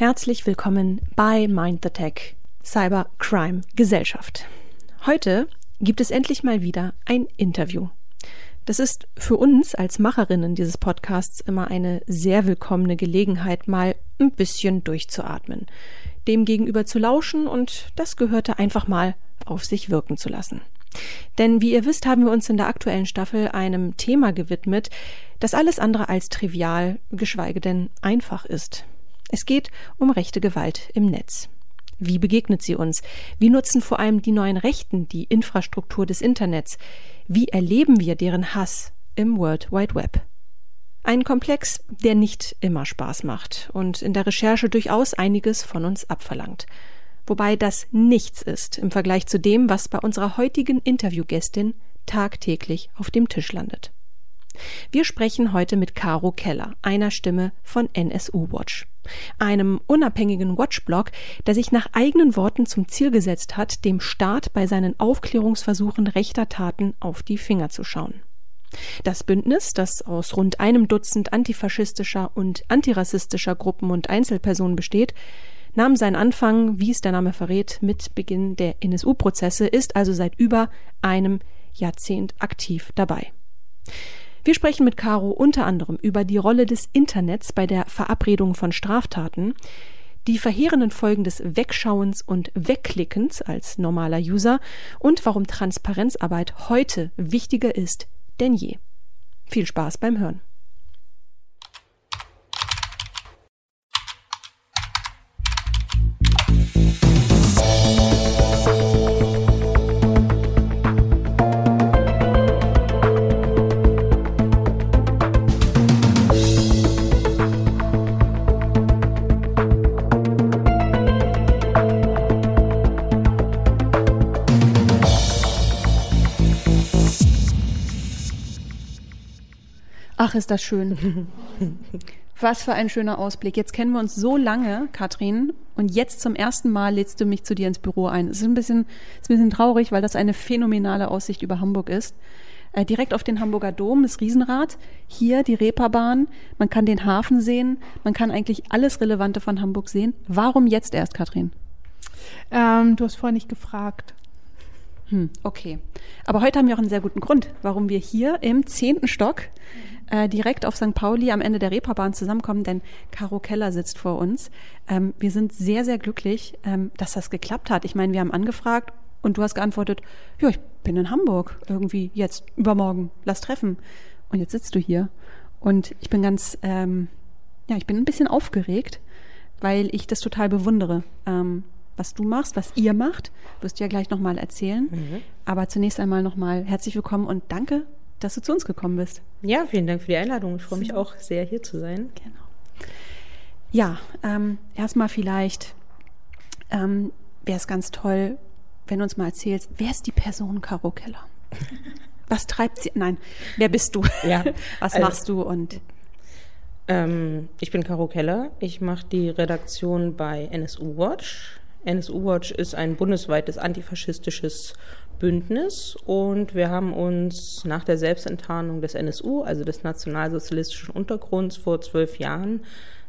Herzlich willkommen bei Mind the Tech Cyber Crime Gesellschaft. Heute gibt es endlich mal wieder ein Interview. Das ist für uns als Macherinnen dieses Podcasts immer eine sehr willkommene Gelegenheit, mal ein bisschen durchzuatmen, dem gegenüber zu lauschen und das gehörte einfach mal auf sich wirken zu lassen. Denn wie ihr wisst, haben wir uns in der aktuellen Staffel einem Thema gewidmet, das alles andere als trivial, geschweige denn einfach ist. Es geht um rechte Gewalt im Netz. Wie begegnet sie uns? Wie nutzen vor allem die neuen Rechten die Infrastruktur des Internets? Wie erleben wir deren Hass im World Wide Web? Ein Komplex, der nicht immer Spaß macht und in der Recherche durchaus einiges von uns abverlangt. Wobei das nichts ist im Vergleich zu dem, was bei unserer heutigen Interviewgästin tagtäglich auf dem Tisch landet. Wir sprechen heute mit Caro Keller, einer Stimme von NSU Watch, einem unabhängigen Watchblog, der sich nach eigenen Worten zum Ziel gesetzt hat, dem Staat bei seinen Aufklärungsversuchen rechter Taten auf die Finger zu schauen. Das Bündnis, das aus rund einem Dutzend antifaschistischer und antirassistischer Gruppen und Einzelpersonen besteht, nahm seinen Anfang, wie es der Name verrät, mit Beginn der NSU-Prozesse, ist also seit über einem Jahrzehnt aktiv dabei. Wir sprechen mit Caro unter anderem über die Rolle des Internets bei der Verabredung von Straftaten, die verheerenden Folgen des Wegschauens und Wegklickens als normaler User und warum Transparenzarbeit heute wichtiger ist denn je. Viel Spaß beim Hören. Ach, ist das schön. Was für ein schöner Ausblick. Jetzt kennen wir uns so lange, Katrin, und jetzt zum ersten Mal lädst du mich zu dir ins Büro ein. Es ist ein bisschen, ist ein bisschen traurig, weil das eine phänomenale Aussicht über Hamburg ist. Äh, direkt auf den Hamburger Dom, das Riesenrad, hier die Reeperbahn, man kann den Hafen sehen, man kann eigentlich alles Relevante von Hamburg sehen. Warum jetzt erst, Katrin? Ähm, du hast vorher nicht gefragt. Hm, okay. Aber heute haben wir auch einen sehr guten Grund, warum wir hier im zehnten Stock äh, direkt auf St. Pauli am Ende der Reeperbahn zusammenkommen, denn Caro Keller sitzt vor uns. Ähm, wir sind sehr, sehr glücklich, ähm, dass das geklappt hat. Ich meine, wir haben angefragt und du hast geantwortet, ja, ich bin in Hamburg irgendwie jetzt, übermorgen, lass treffen. Und jetzt sitzt du hier. Und ich bin ganz, ähm, ja, ich bin ein bisschen aufgeregt, weil ich das total bewundere. Ähm, was du machst, was ihr macht, wirst du ja gleich nochmal erzählen. Mhm. Aber zunächst einmal nochmal herzlich willkommen und danke dass du zu uns gekommen bist. Ja, vielen Dank für die Einladung. Ich freue mich auch sehr, hier zu sein. Genau. Ja, ähm, erstmal vielleicht ähm, wäre es ganz toll, wenn du uns mal erzählst, wer ist die Person Caro Keller? Was treibt sie? Nein, wer bist du? Ja, Was also, machst du? Und ähm, ich bin Caro Keller. Ich mache die Redaktion bei NSU Watch. NSU Watch ist ein bundesweites antifaschistisches Bündnis und wir haben uns nach der Selbstenttarnung des NSU, also des nationalsozialistischen Untergrunds vor zwölf Jahren,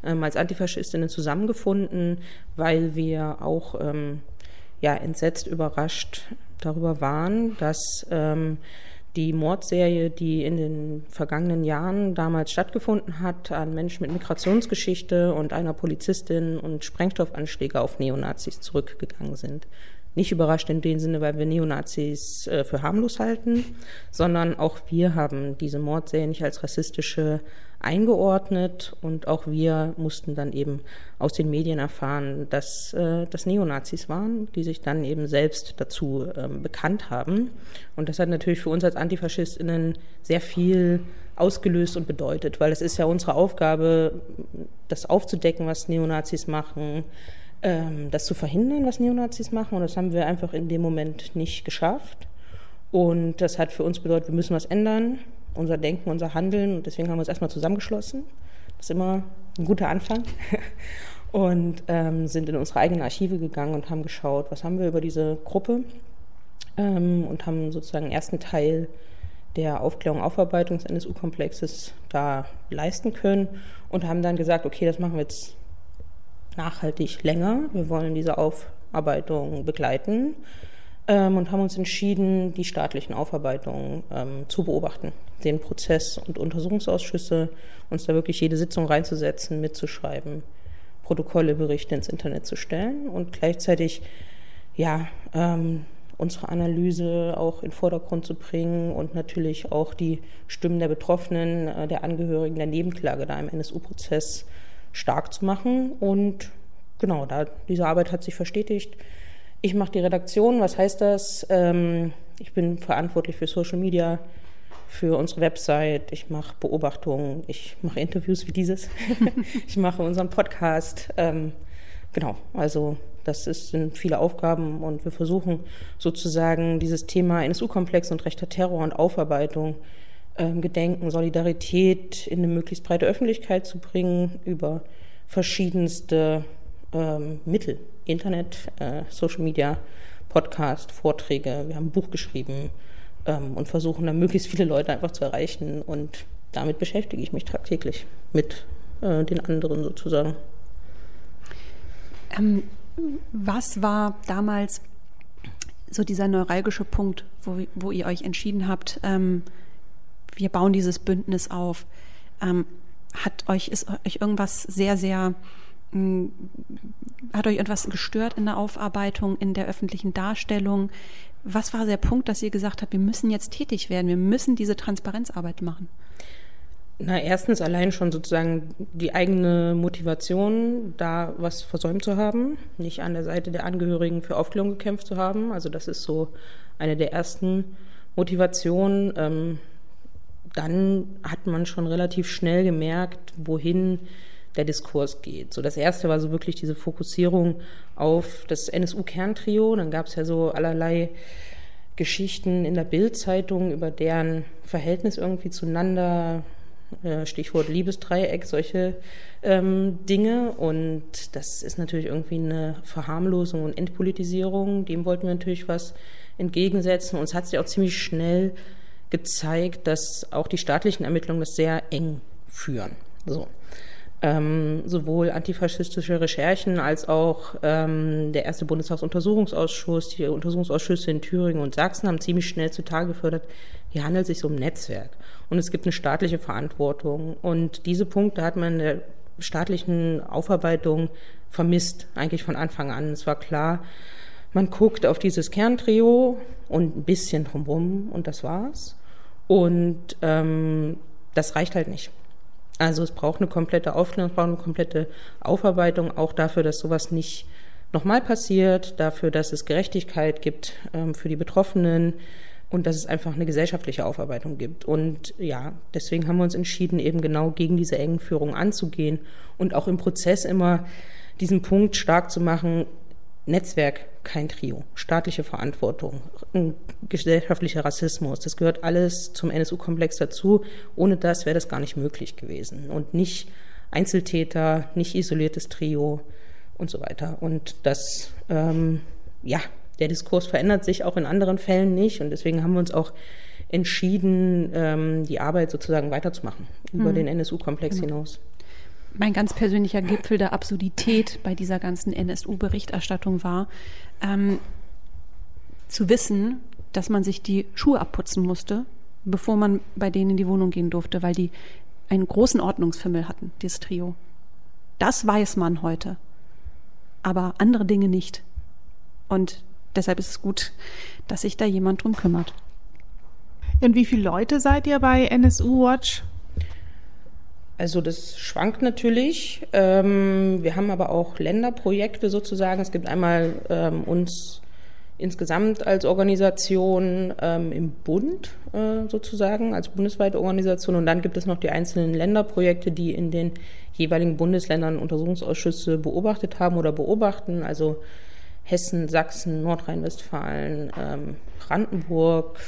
ähm, als Antifaschistinnen zusammengefunden, weil wir auch ähm, ja, entsetzt, überrascht darüber waren, dass ähm, die Mordserie, die in den vergangenen Jahren damals stattgefunden hat, an Menschen mit Migrationsgeschichte und einer Polizistin und Sprengstoffanschläge auf Neonazis zurückgegangen sind nicht überrascht in dem Sinne, weil wir Neonazis äh, für harmlos halten, sondern auch wir haben diese Mordserie nicht als rassistische eingeordnet und auch wir mussten dann eben aus den Medien erfahren, dass äh, das Neonazis waren, die sich dann eben selbst dazu ähm, bekannt haben. Und das hat natürlich für uns als Antifaschistinnen sehr viel ausgelöst und bedeutet, weil es ist ja unsere Aufgabe, das aufzudecken, was Neonazis machen, das zu verhindern, was Neonazis machen. Und das haben wir einfach in dem Moment nicht geschafft. Und das hat für uns bedeutet, wir müssen was ändern, unser Denken, unser Handeln. Und deswegen haben wir uns erstmal zusammengeschlossen. Das ist immer ein guter Anfang. und ähm, sind in unsere eigenen Archive gegangen und haben geschaut, was haben wir über diese Gruppe ähm, und haben sozusagen den ersten Teil der Aufklärung, Aufarbeitung des NSU-Komplexes da leisten können und haben dann gesagt, okay, das machen wir jetzt nachhaltig länger. Wir wollen diese Aufarbeitung begleiten ähm, und haben uns entschieden, die staatlichen Aufarbeitungen ähm, zu beobachten, den Prozess und Untersuchungsausschüsse, uns da wirklich jede Sitzung reinzusetzen, mitzuschreiben, Protokolle, Berichte ins Internet zu stellen und gleichzeitig ja ähm, unsere Analyse auch in den Vordergrund zu bringen und natürlich auch die Stimmen der Betroffenen, äh, der Angehörigen der Nebenklage da im NSU-Prozess stark zu machen. Und genau, da diese Arbeit hat sich verstetigt. Ich mache die Redaktion. Was heißt das? Ähm, ich bin verantwortlich für Social Media, für unsere Website. Ich mache Beobachtungen. Ich mache Interviews wie dieses. ich mache unseren Podcast. Ähm, genau, also das ist, sind viele Aufgaben und wir versuchen sozusagen dieses Thema NSU-Komplex und rechter Terror und Aufarbeitung, Gedenken, Solidarität in eine möglichst breite Öffentlichkeit zu bringen über verschiedenste ähm, Mittel, Internet, äh, Social Media, Podcast, Vorträge. Wir haben ein Buch geschrieben ähm, und versuchen dann möglichst viele Leute einfach zu erreichen und damit beschäftige ich mich tagtäglich mit äh, den anderen sozusagen. Ähm, was war damals so dieser neuralgische Punkt, wo, wo ihr euch entschieden habt, ähm, wir bauen dieses Bündnis auf? Ähm, hat euch, ist euch irgendwas sehr, sehr, mh, hm, hat euch etwas gestört in der Aufarbeitung, in der öffentlichen Darstellung? Was war der Punkt, dass ihr gesagt habt, wir müssen jetzt tätig werden, wir müssen diese Transparenzarbeit machen? Na, erstens allein schon sozusagen die eigene Motivation, da was versäumt zu haben, nicht an der Seite der Angehörigen für Aufklärung gekämpft zu haben. Also das ist so eine der ersten Motivationen. Ähm, dann hat man schon relativ schnell gemerkt, wohin der Diskurs geht. So das erste war so wirklich diese Fokussierung auf das NSU-Kerntrio. Dann gab es ja so allerlei Geschichten in der Bildzeitung über deren Verhältnis irgendwie zueinander, äh, Stichwort Liebesdreieck, solche ähm, Dinge. Und das ist natürlich irgendwie eine Verharmlosung und Entpolitisierung. Dem wollten wir natürlich was entgegensetzen. Und es hat sich auch ziemlich schnell gezeigt, dass auch die staatlichen Ermittlungen das sehr eng führen. So. Ähm, sowohl antifaschistische Recherchen als auch ähm, der erste Bundestagsuntersuchungsausschuss, die Untersuchungsausschüsse in Thüringen und Sachsen haben ziemlich schnell zutage gefördert, hier handelt es sich um ein Netzwerk und es gibt eine staatliche Verantwortung. Und diese Punkte hat man in der staatlichen Aufarbeitung vermisst, eigentlich von Anfang an. Es war klar, man guckt auf dieses Kerntrio und ein bisschen drumherum und das war's. Und ähm, das reicht halt nicht. Also es braucht eine komplette Aufklärung, es braucht eine komplette Aufarbeitung, auch dafür, dass sowas nicht nochmal passiert, dafür, dass es Gerechtigkeit gibt ähm, für die Betroffenen und dass es einfach eine gesellschaftliche Aufarbeitung gibt. Und ja, deswegen haben wir uns entschieden, eben genau gegen diese engen Führung anzugehen und auch im Prozess immer diesen Punkt stark zu machen, Netzwerk, kein Trio, staatliche Verantwortung, gesellschaftlicher Rassismus, das gehört alles zum NSU-Komplex dazu. Ohne das wäre das gar nicht möglich gewesen. Und nicht Einzeltäter, nicht isoliertes Trio und so weiter. Und das, ähm, ja, der Diskurs verändert sich auch in anderen Fällen nicht. Und deswegen haben wir uns auch entschieden, ähm, die Arbeit sozusagen weiterzumachen über mhm. den NSU-Komplex genau. hinaus mein ganz persönlicher Gipfel der Absurdität bei dieser ganzen NSU-Berichterstattung war, ähm, zu wissen, dass man sich die Schuhe abputzen musste, bevor man bei denen in die Wohnung gehen durfte, weil die einen großen Ordnungsfimmel hatten, dieses Trio. Das weiß man heute, aber andere Dinge nicht. Und deshalb ist es gut, dass sich da jemand drum kümmert. Und wie viele Leute seid ihr bei NSU Watch? Also das schwankt natürlich. Ähm, wir haben aber auch Länderprojekte sozusagen. Es gibt einmal ähm, uns insgesamt als Organisation ähm, im Bund äh, sozusagen, als bundesweite Organisation. Und dann gibt es noch die einzelnen Länderprojekte, die in den jeweiligen Bundesländern Untersuchungsausschüsse beobachtet haben oder beobachten. Also Hessen, Sachsen, Nordrhein-Westfalen, Brandenburg,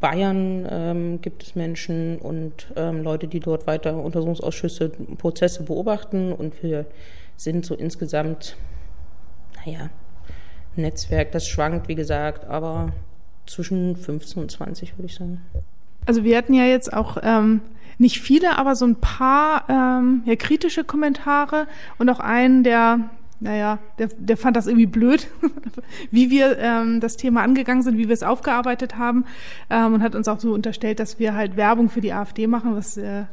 Bayern ähm, gibt es Menschen und ähm, Leute, die dort weiter Untersuchungsausschüsse, Prozesse beobachten und wir sind so insgesamt, naja, Netzwerk, das schwankt, wie gesagt, aber zwischen 15 und 20 würde ich sagen. Also wir hatten ja jetzt auch ähm, nicht viele, aber so ein paar ähm, ja, kritische Kommentare und auch einen, der naja, der, der fand das irgendwie blöd, wie wir ähm, das Thema angegangen sind, wie wir es aufgearbeitet haben ähm, und hat uns auch so unterstellt, dass wir halt Werbung für die AfD machen, was äh,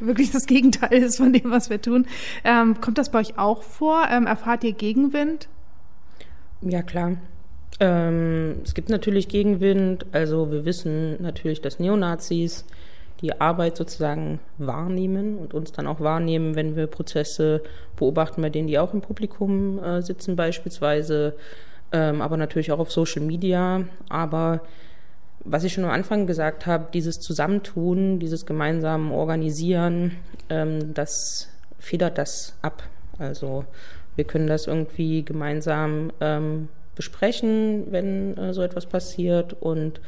wirklich das Gegenteil ist von dem, was wir tun. Ähm, kommt das bei euch auch vor? Ähm, erfahrt ihr Gegenwind? Ja, klar. Ähm, es gibt natürlich Gegenwind. Also wir wissen natürlich, dass Neonazis die Arbeit sozusagen wahrnehmen und uns dann auch wahrnehmen, wenn wir Prozesse beobachten, bei denen die auch im Publikum äh, sitzen beispielsweise, ähm, aber natürlich auch auf Social Media. Aber was ich schon am Anfang gesagt habe, dieses Zusammentun, dieses gemeinsame Organisieren, ähm, das federt das ab. Also wir können das irgendwie gemeinsam ähm, besprechen, wenn äh, so etwas passiert und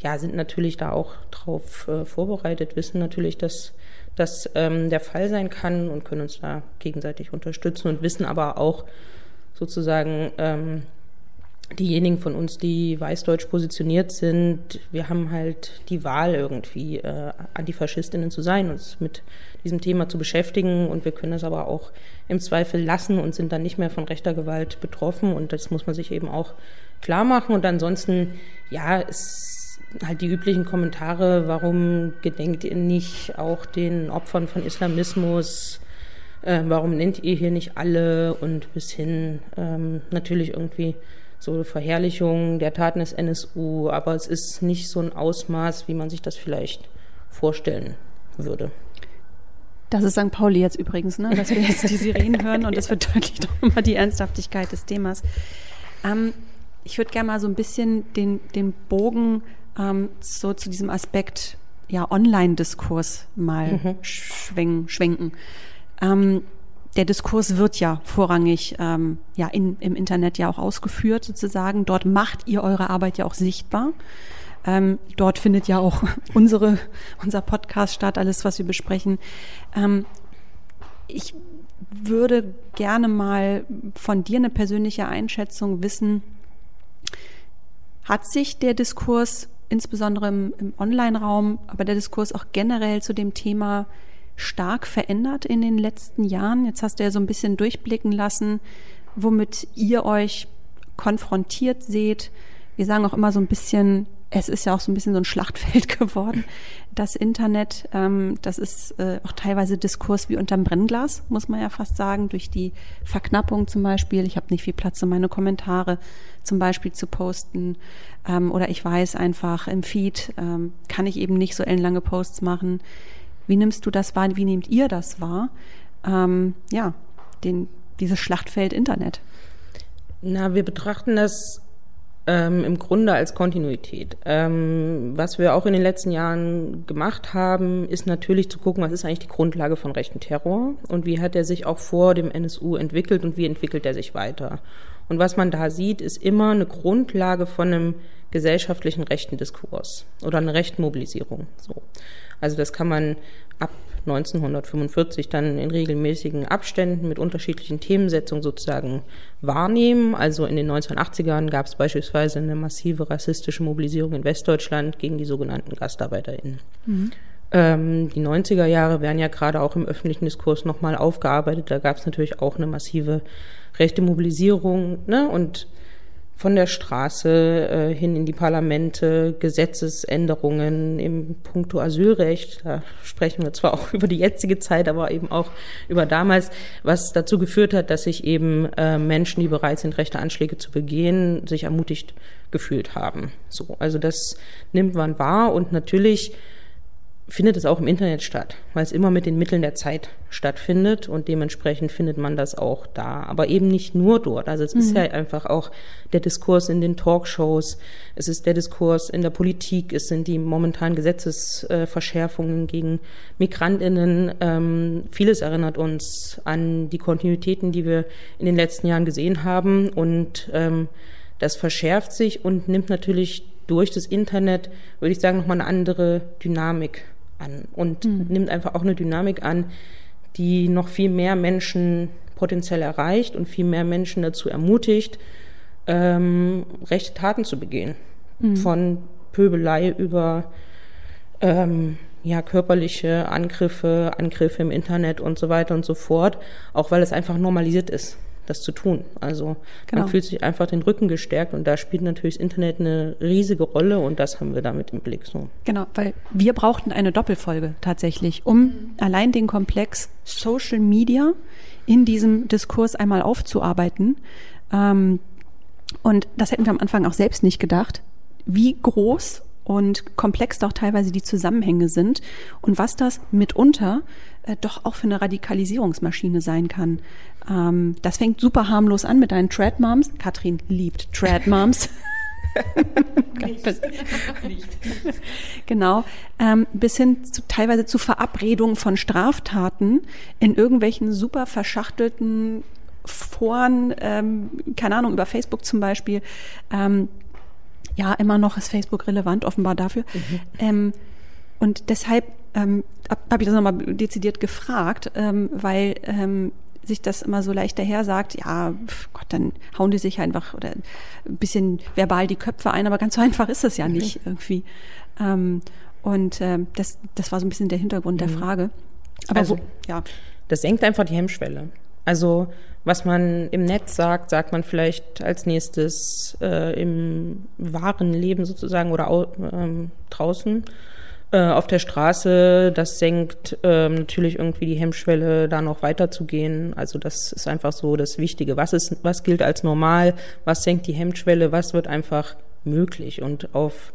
ja, sind natürlich da auch drauf äh, vorbereitet, wissen natürlich, dass das ähm, der Fall sein kann und können uns da gegenseitig unterstützen und wissen aber auch sozusagen, ähm, diejenigen von uns, die weißdeutsch positioniert sind, wir haben halt die Wahl irgendwie äh, Antifaschistinnen zu sein, uns mit diesem Thema zu beschäftigen und wir können das aber auch im Zweifel lassen und sind dann nicht mehr von rechter Gewalt betroffen und das muss man sich eben auch klar machen und ansonsten, ja, es halt die üblichen Kommentare, warum gedenkt ihr nicht auch den Opfern von Islamismus, äh, warum nennt ihr hier nicht alle und bis hin ähm, natürlich irgendwie so Verherrlichung der Taten des NSU, aber es ist nicht so ein Ausmaß, wie man sich das vielleicht vorstellen würde. Das ist St. Pauli jetzt übrigens, ne? dass wir jetzt die Sirenen hören und das verdeutlicht auch immer die Ernsthaftigkeit des Themas. Ähm, ich würde gerne mal so ein bisschen den, den Bogen ähm, so zu diesem Aspekt ja, Online-Diskurs mal mhm. schwenken. schwenken. Ähm, der Diskurs wird ja vorrangig ähm, ja in, im Internet ja auch ausgeführt sozusagen. Dort macht ihr eure Arbeit ja auch sichtbar. Ähm, dort findet ja auch unsere, unser Podcast statt, alles, was wir besprechen. Ähm, ich würde gerne mal von dir eine persönliche Einschätzung wissen. Hat sich der Diskurs, insbesondere im, im Online-Raum, aber der Diskurs auch generell zu dem Thema stark verändert in den letzten Jahren? Jetzt hast du ja so ein bisschen durchblicken lassen, womit ihr euch konfrontiert seht. Wir sagen auch immer so ein bisschen, es ist ja auch so ein bisschen so ein Schlachtfeld geworden. Das Internet, ähm, das ist äh, auch teilweise Diskurs wie unterm Brennglas, muss man ja fast sagen, durch die Verknappung zum Beispiel. Ich habe nicht viel Platz, um meine Kommentare zum Beispiel zu posten. Ähm, oder ich weiß einfach, im Feed ähm, kann ich eben nicht so ellenlange Posts machen. Wie nimmst du das wahr? Wie nehmt ihr das wahr? Ähm, ja, den, dieses Schlachtfeld Internet. Na, wir betrachten das ähm, im Grunde als Kontinuität. Ähm, was wir auch in den letzten Jahren gemacht haben, ist natürlich zu gucken, was ist eigentlich die Grundlage von rechten Terror und wie hat er sich auch vor dem NSU entwickelt und wie entwickelt er sich weiter. Und was man da sieht, ist immer eine Grundlage von einem gesellschaftlichen rechten Diskurs oder eine rechten Mobilisierung. So. Also das kann man ab 1945 dann in regelmäßigen Abständen mit unterschiedlichen Themensetzungen sozusagen wahrnehmen. Also in den 1980ern gab es beispielsweise eine massive rassistische Mobilisierung in Westdeutschland gegen die sogenannten GastarbeiterInnen. Mhm. Ähm, die 90er Jahre werden ja gerade auch im öffentlichen Diskurs nochmal aufgearbeitet. Da gab es natürlich auch eine massive rechte Mobilisierung. Ne? Und von der Straße äh, hin in die Parlamente, Gesetzesänderungen im Punkto Asylrecht. Da sprechen wir zwar auch über die jetzige Zeit, aber eben auch über damals, was dazu geführt hat, dass sich eben äh, Menschen, die bereit sind, rechte Anschläge zu begehen, sich ermutigt gefühlt haben. So, also das nimmt man wahr und natürlich findet es auch im Internet statt, weil es immer mit den Mitteln der Zeit stattfindet und dementsprechend findet man das auch da. Aber eben nicht nur dort. Also es mhm. ist ja einfach auch der Diskurs in den Talkshows, es ist der Diskurs in der Politik, es sind die momentanen Gesetzesverschärfungen gegen Migrantinnen. Ähm, vieles erinnert uns an die Kontinuitäten, die wir in den letzten Jahren gesehen haben und ähm, das verschärft sich und nimmt natürlich durch das Internet, würde ich sagen, nochmal eine andere Dynamik an und mhm. nimmt einfach auch eine Dynamik an, die noch viel mehr Menschen potenziell erreicht und viel mehr Menschen dazu ermutigt, ähm, rechte Taten zu begehen. Mhm. Von Pöbelei über ähm, ja, körperliche Angriffe, Angriffe im Internet und so weiter und so fort, auch weil es einfach normalisiert ist, das zu tun. Also genau. man fühlt sich einfach den Rücken gestärkt und da spielt natürlich das Internet eine riesige Rolle und das haben wir damit im Blick so. Genau, weil wir brauchten eine Doppelfolge tatsächlich, um allein den Komplex Social Media in diesem Diskurs einmal aufzuarbeiten. Ähm, und das hätten wir am Anfang auch selbst nicht gedacht, wie groß und komplex doch teilweise die Zusammenhänge sind und was das mitunter äh, doch auch für eine Radikalisierungsmaschine sein kann. Ähm, das fängt super harmlos an mit deinen Trad-Moms. Katrin liebt Trad-Moms. genau, ähm, bis hin zu, teilweise zu Verabredungen von Straftaten in irgendwelchen super verschachtelten Foren, ähm, keine Ahnung, über Facebook zum Beispiel, ähm, ja, immer noch ist Facebook relevant, offenbar dafür. Mhm. Ähm, und deshalb ähm, habe ich das nochmal dezidiert gefragt, ähm, weil ähm, sich das immer so leicht daher sagt, ja, Gott, dann hauen die sich einfach oder ein bisschen verbal die Köpfe ein, aber ganz so einfach ist es ja nicht mhm. irgendwie. Ähm, und äh, das, das war so ein bisschen der Hintergrund mhm. der Frage. Aber also, wo, ja. Das senkt einfach die Hemmschwelle. Also was man im Netz sagt, sagt man vielleicht als nächstes äh, im wahren Leben sozusagen oder ähm, draußen äh, auf der Straße. Das senkt ähm, natürlich irgendwie die Hemmschwelle, da noch weiterzugehen. Also das ist einfach so das Wichtige. Was ist, was gilt als normal? Was senkt die Hemmschwelle? Was wird einfach möglich? Und auf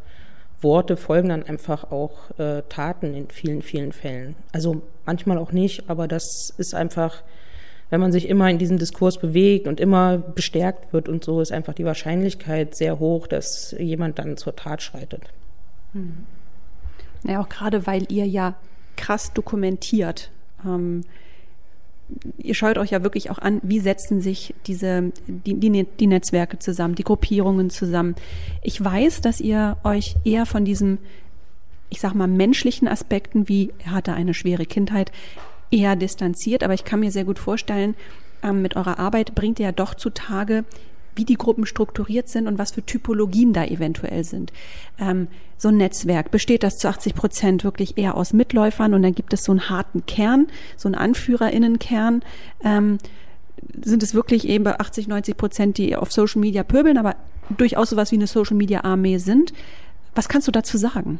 Worte folgen dann einfach auch äh, Taten in vielen, vielen Fällen. Also manchmal auch nicht, aber das ist einfach wenn man sich immer in diesem Diskurs bewegt und immer bestärkt wird und so, ist einfach die Wahrscheinlichkeit sehr hoch, dass jemand dann zur Tat schreitet. Hm. Ja, auch gerade weil ihr ja krass dokumentiert. Ähm, ihr schaut euch ja wirklich auch an, wie setzen sich diese, die, die, die Netzwerke zusammen, die Gruppierungen zusammen. Ich weiß, dass ihr euch eher von diesem, ich sag mal, menschlichen Aspekten, wie er hatte eine schwere Kindheit, eher distanziert, aber ich kann mir sehr gut vorstellen, ähm, mit eurer Arbeit bringt ihr ja doch zutage, wie die Gruppen strukturiert sind und was für Typologien da eventuell sind. Ähm, so ein Netzwerk besteht das zu 80 Prozent wirklich eher aus Mitläufern und dann gibt es so einen harten Kern, so einen Anführerinnenkern. Ähm, sind es wirklich eben bei 80, 90 Prozent, die auf Social Media pöbeln, aber durchaus sowas wie eine Social Media Armee sind. Was kannst du dazu sagen?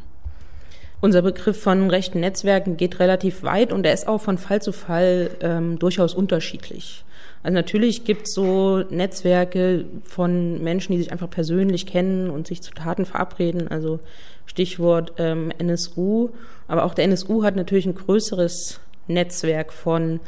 Unser Begriff von rechten Netzwerken geht relativ weit und er ist auch von Fall zu Fall ähm, durchaus unterschiedlich. Also natürlich gibt es so Netzwerke von Menschen, die sich einfach persönlich kennen und sich zu Taten verabreden. Also Stichwort ähm, NSU. Aber auch der NSU hat natürlich ein größeres Netzwerk von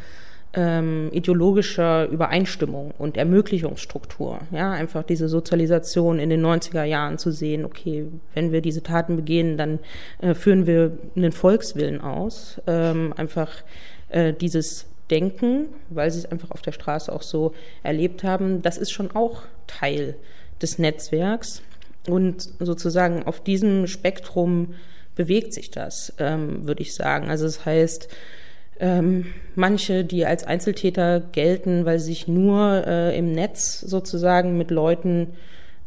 ähm, ideologischer Übereinstimmung und Ermöglichungsstruktur. Ja, einfach diese Sozialisation in den 90er Jahren zu sehen, okay, wenn wir diese Taten begehen, dann äh, führen wir einen Volkswillen aus. Ähm, einfach äh, dieses Denken, weil sie es einfach auf der Straße auch so erlebt haben, das ist schon auch Teil des Netzwerks. Und sozusagen auf diesem Spektrum bewegt sich das, ähm, würde ich sagen. Also das heißt, ähm, manche, die als Einzeltäter gelten, weil sie sich nur äh, im Netz sozusagen mit Leuten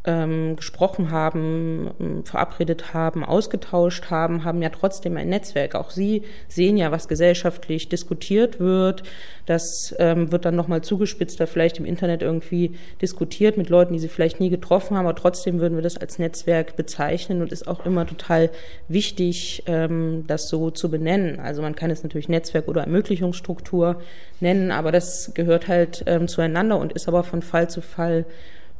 ähm, gesprochen haben, ähm, verabredet haben, ausgetauscht haben, haben ja trotzdem ein Netzwerk. Auch sie sehen ja, was gesellschaftlich diskutiert wird. Das ähm, wird dann nochmal zugespitzt, da vielleicht im Internet irgendwie diskutiert mit Leuten, die sie vielleicht nie getroffen haben, aber trotzdem würden wir das als Netzwerk bezeichnen und ist auch immer total wichtig, ähm, das so zu benennen. Also man kann es natürlich Netzwerk oder Ermöglichungsstruktur nennen, aber das gehört halt ähm, zueinander und ist aber von Fall zu Fall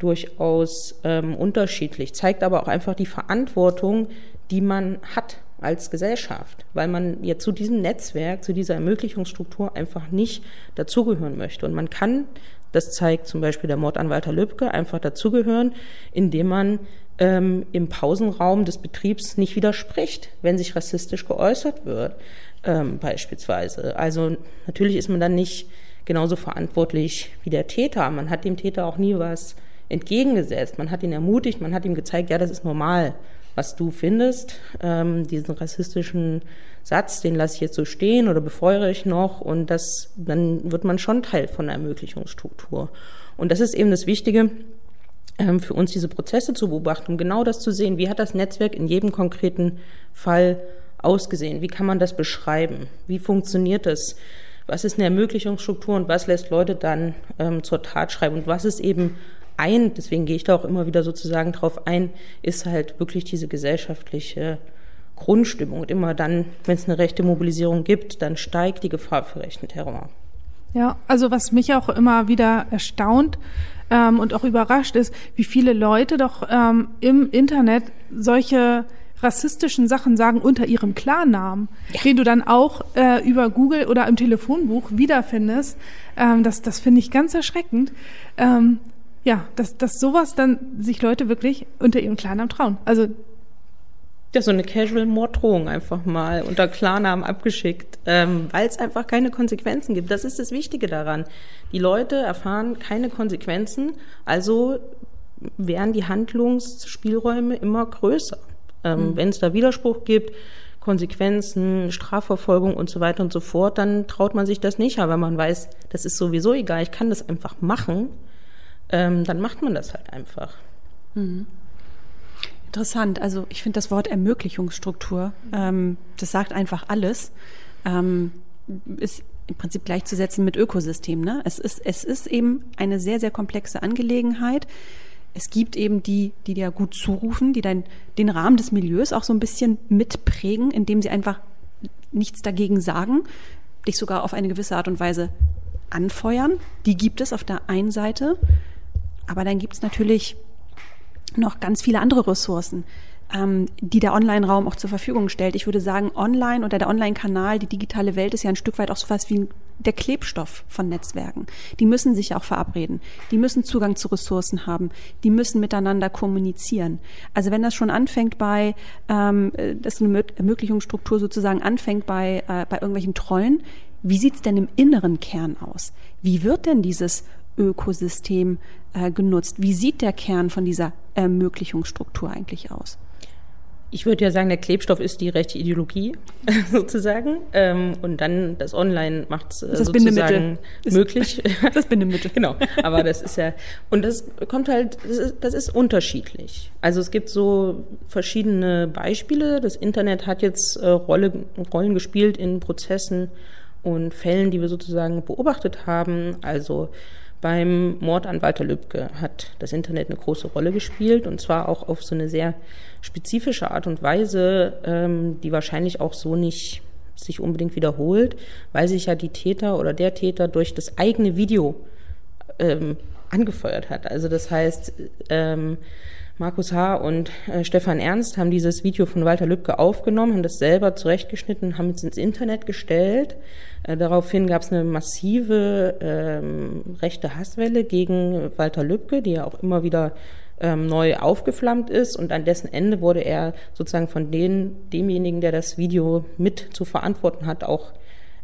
durchaus ähm, unterschiedlich, zeigt aber auch einfach die Verantwortung, die man hat als Gesellschaft, weil man ja zu diesem Netzwerk, zu dieser Ermöglichungsstruktur einfach nicht dazugehören möchte. Und man kann, das zeigt zum Beispiel der Mord an Walter Lübcke, einfach dazugehören, indem man ähm, im Pausenraum des Betriebs nicht widerspricht, wenn sich rassistisch geäußert wird, ähm, beispielsweise. Also natürlich ist man dann nicht genauso verantwortlich wie der Täter. Man hat dem Täter auch nie was entgegengesetzt. Man hat ihn ermutigt, man hat ihm gezeigt, ja, das ist normal, was du findest. Ähm, diesen rassistischen Satz, den lasse ich jetzt so stehen oder befeuere ich noch und das, dann wird man schon Teil von der Ermöglichungsstruktur. Und das ist eben das Wichtige, ähm, für uns diese Prozesse zu beobachten, um genau das zu sehen, wie hat das Netzwerk in jedem konkreten Fall ausgesehen? Wie kann man das beschreiben? Wie funktioniert das? Was ist eine Ermöglichungsstruktur und was lässt Leute dann ähm, zur Tat schreiben? Und was ist eben ein, deswegen gehe ich da auch immer wieder sozusagen drauf ein, ist halt wirklich diese gesellschaftliche Grundstimmung. Und immer dann, wenn es eine rechte Mobilisierung gibt, dann steigt die Gefahr für rechten Terror. Ja, also was mich auch immer wieder erstaunt ähm, und auch überrascht ist, wie viele Leute doch ähm, im Internet solche rassistischen Sachen sagen unter ihrem Klarnamen, ja. den du dann auch äh, über Google oder im Telefonbuch wiederfindest. Ähm, das das finde ich ganz erschreckend. Ähm, ja, dass, dass sowas dann sich Leute wirklich unter ihrem Klarnamen trauen. Also ja, so eine Casual-Morddrohung einfach mal unter Klarnamen abgeschickt, ähm, weil es einfach keine Konsequenzen gibt. Das ist das Wichtige daran. Die Leute erfahren keine Konsequenzen, also werden die Handlungsspielräume immer größer. Ähm, mhm. Wenn es da Widerspruch gibt, Konsequenzen, Strafverfolgung und so weiter und so fort, dann traut man sich das nicht. Aber man weiß, das ist sowieso egal, ich kann das einfach machen, ähm, dann macht man das halt einfach. Mhm. Interessant. Also ich finde das Wort Ermöglichungsstruktur, ähm, das sagt einfach alles. Ähm, ist im Prinzip gleichzusetzen mit Ökosystem. Ne? Es, ist, es ist eben eine sehr, sehr komplexe Angelegenheit. Es gibt eben die, die dir gut zurufen, die dein, den Rahmen des Milieus auch so ein bisschen mitprägen, indem sie einfach nichts dagegen sagen, dich sogar auf eine gewisse Art und Weise anfeuern. Die gibt es auf der einen Seite. Aber dann gibt es natürlich noch ganz viele andere Ressourcen, ähm, die der Online-Raum auch zur Verfügung stellt. Ich würde sagen, online oder der Online-Kanal, die digitale Welt ist ja ein Stück weit auch so was wie der Klebstoff von Netzwerken. Die müssen sich auch verabreden. Die müssen Zugang zu Ressourcen haben. Die müssen miteinander kommunizieren. Also wenn das schon anfängt bei, ähm, dass eine Ermöglichungsstruktur sozusagen anfängt bei, äh, bei irgendwelchen Trollen, wie sieht's denn im inneren Kern aus? Wie wird denn dieses Ökosystem äh, genutzt. Wie sieht der Kern von dieser Ermöglichungsstruktur eigentlich aus? Ich würde ja sagen, der Klebstoff ist die rechte Ideologie sozusagen. Ähm, und dann das Online macht es äh, sozusagen möglich. Das Bindemittel. genau. Aber das ist ja, und das kommt halt, das ist, das ist unterschiedlich. Also es gibt so verschiedene Beispiele. Das Internet hat jetzt äh, Rolle, Rollen gespielt in Prozessen und Fällen, die wir sozusagen beobachtet haben. Also beim Mord an Walter Lübcke hat das Internet eine große Rolle gespielt und zwar auch auf so eine sehr spezifische Art und Weise, ähm, die wahrscheinlich auch so nicht sich unbedingt wiederholt, weil sich ja die Täter oder der Täter durch das eigene Video ähm, angefeuert hat. Also das heißt, ähm, Markus H. und äh, Stefan Ernst haben dieses Video von Walter Lübcke aufgenommen, haben das selber zurechtgeschnitten, haben es ins Internet gestellt. Äh, daraufhin gab es eine massive ähm, rechte Hasswelle gegen Walter Lübcke, die ja auch immer wieder ähm, neu aufgeflammt ist. Und an dessen Ende wurde er sozusagen von den, demjenigen, der das Video mit zu verantworten hat, auch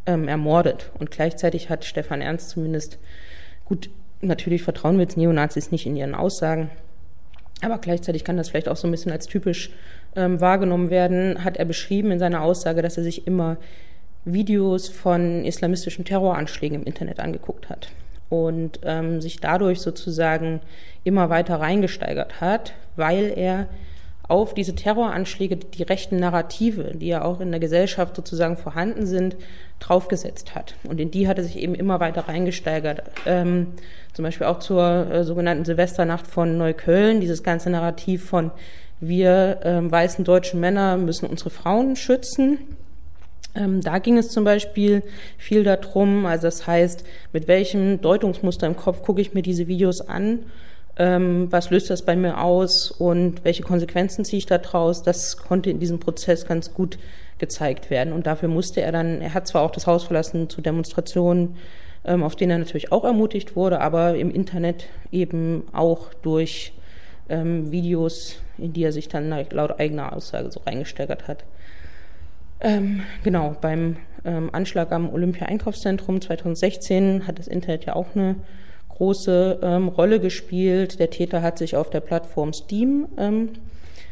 ähm, ermordet. Und gleichzeitig hat Stefan Ernst zumindest, gut, natürlich vertrauen wir jetzt Neonazis nicht in ihren Aussagen, aber gleichzeitig kann das vielleicht auch so ein bisschen als typisch ähm, wahrgenommen werden, hat er beschrieben in seiner Aussage, dass er sich immer Videos von islamistischen Terroranschlägen im Internet angeguckt hat und ähm, sich dadurch sozusagen immer weiter reingesteigert hat, weil er auf diese Terroranschläge die rechten Narrative, die ja auch in der Gesellschaft sozusagen vorhanden sind, draufgesetzt hat. Und in die hat er sich eben immer weiter reingesteigert. Ähm, zum Beispiel auch zur äh, sogenannten Silvesternacht von Neukölln, dieses ganze Narrativ von wir ähm, weißen deutschen Männer müssen unsere Frauen schützen. Ähm, da ging es zum Beispiel viel darum, also das heißt, mit welchem Deutungsmuster im Kopf gucke ich mir diese Videos an ähm, was löst das bei mir aus und welche Konsequenzen ziehe ich da draus, das konnte in diesem Prozess ganz gut gezeigt werden. Und dafür musste er dann, er hat zwar auch das Haus verlassen zu Demonstrationen, ähm, auf denen er natürlich auch ermutigt wurde, aber im Internet eben auch durch ähm, Videos, in die er sich dann laut eigener Aussage so reingesteigert hat. Ähm, genau, beim ähm, Anschlag am Olympia-Einkaufszentrum 2016 hat das Internet ja auch eine große ähm, Rolle gespielt. Der Täter hat sich auf der Plattform Steam ähm,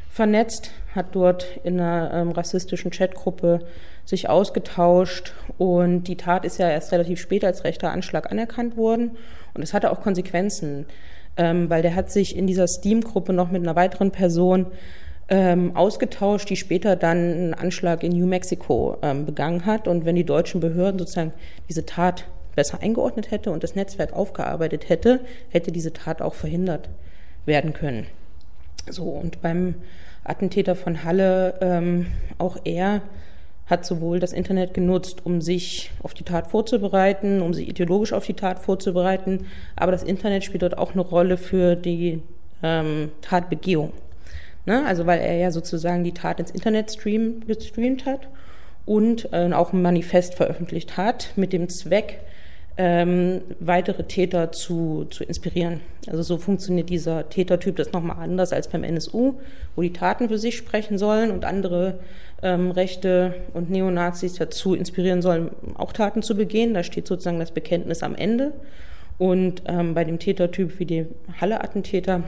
vernetzt, hat dort in einer ähm, rassistischen Chatgruppe sich ausgetauscht und die Tat ist ja erst relativ spät als rechter Anschlag anerkannt worden und es hatte auch Konsequenzen, ähm, weil der hat sich in dieser Steam-Gruppe noch mit einer weiteren Person ähm, ausgetauscht, die später dann einen Anschlag in New Mexico ähm, begangen hat. Und wenn die deutschen Behörden sozusagen diese Tat besser eingeordnet hätte und das Netzwerk aufgearbeitet hätte, hätte diese Tat auch verhindert werden können. So, und beim Attentäter von Halle, ähm, auch er hat sowohl das Internet genutzt, um sich auf die Tat vorzubereiten, um sich ideologisch auf die Tat vorzubereiten, aber das Internet spielt dort auch eine Rolle für die ähm, Tatbegehung. Ne? Also weil er ja sozusagen die Tat ins Internet stream, gestreamt hat und äh, auch ein Manifest veröffentlicht hat mit dem Zweck, ähm, weitere Täter zu, zu inspirieren. Also so funktioniert dieser Tätertyp das nochmal anders als beim NSU, wo die Taten für sich sprechen sollen und andere ähm, Rechte und Neonazis dazu inspirieren sollen, auch Taten zu begehen. Da steht sozusagen das Bekenntnis am Ende. Und ähm, bei dem Tätertyp wie die Halle-Attentäter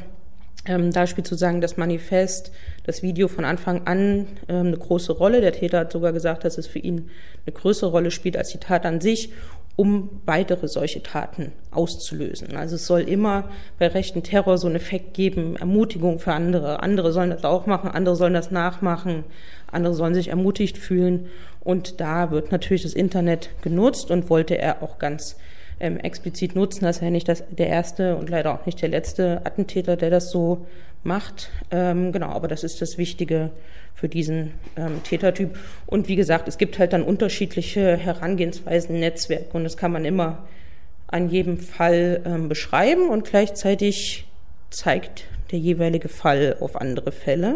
ähm, da spielt sozusagen das Manifest, das Video von Anfang an ähm, eine große Rolle. Der Täter hat sogar gesagt, dass es für ihn eine größere Rolle spielt als die Tat an sich, um weitere solche Taten auszulösen. Also es soll immer bei rechten Terror so einen Effekt geben, Ermutigung für andere. Andere sollen das auch machen, andere sollen das nachmachen, andere sollen sich ermutigt fühlen. Und da wird natürlich das Internet genutzt und wollte er auch ganz ähm, explizit nutzen. Das ist ja nicht das, der erste und leider auch nicht der letzte Attentäter, der das so macht. Ähm, genau, aber das ist das Wichtige für diesen ähm, Tätertyp. Und wie gesagt, es gibt halt dann unterschiedliche Herangehensweisen, Netzwerke und das kann man immer an jedem Fall ähm, beschreiben und gleichzeitig zeigt der jeweilige Fall auf andere Fälle.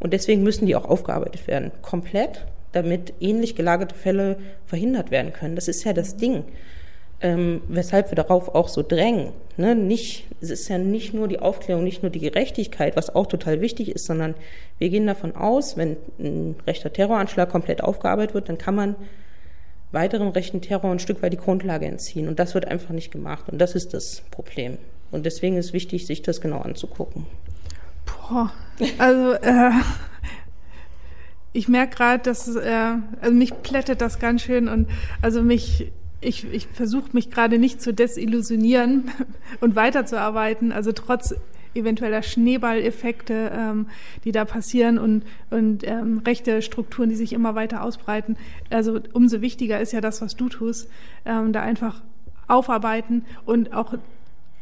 Und deswegen müssen die auch aufgearbeitet werden, komplett, damit ähnlich gelagerte Fälle verhindert werden können. Das ist ja das Ding ähm, weshalb wir darauf auch so drängen. Ne? Nicht, es ist ja nicht nur die Aufklärung, nicht nur die Gerechtigkeit, was auch total wichtig ist, sondern wir gehen davon aus, wenn ein rechter Terroranschlag komplett aufgearbeitet wird, dann kann man weiterem rechten Terror ein Stück weit die Grundlage entziehen. Und das wird einfach nicht gemacht. Und das ist das Problem. Und deswegen ist wichtig, sich das genau anzugucken. Boah, also äh, ich merke gerade, dass äh, also mich plättet das ganz schön und also mich ich, ich versuche mich gerade nicht zu desillusionieren und weiterzuarbeiten, also trotz eventueller Schneeballeffekte, ähm, die da passieren und, und ähm, rechte Strukturen, die sich immer weiter ausbreiten. Also umso wichtiger ist ja das, was du tust, ähm, da einfach aufarbeiten und auch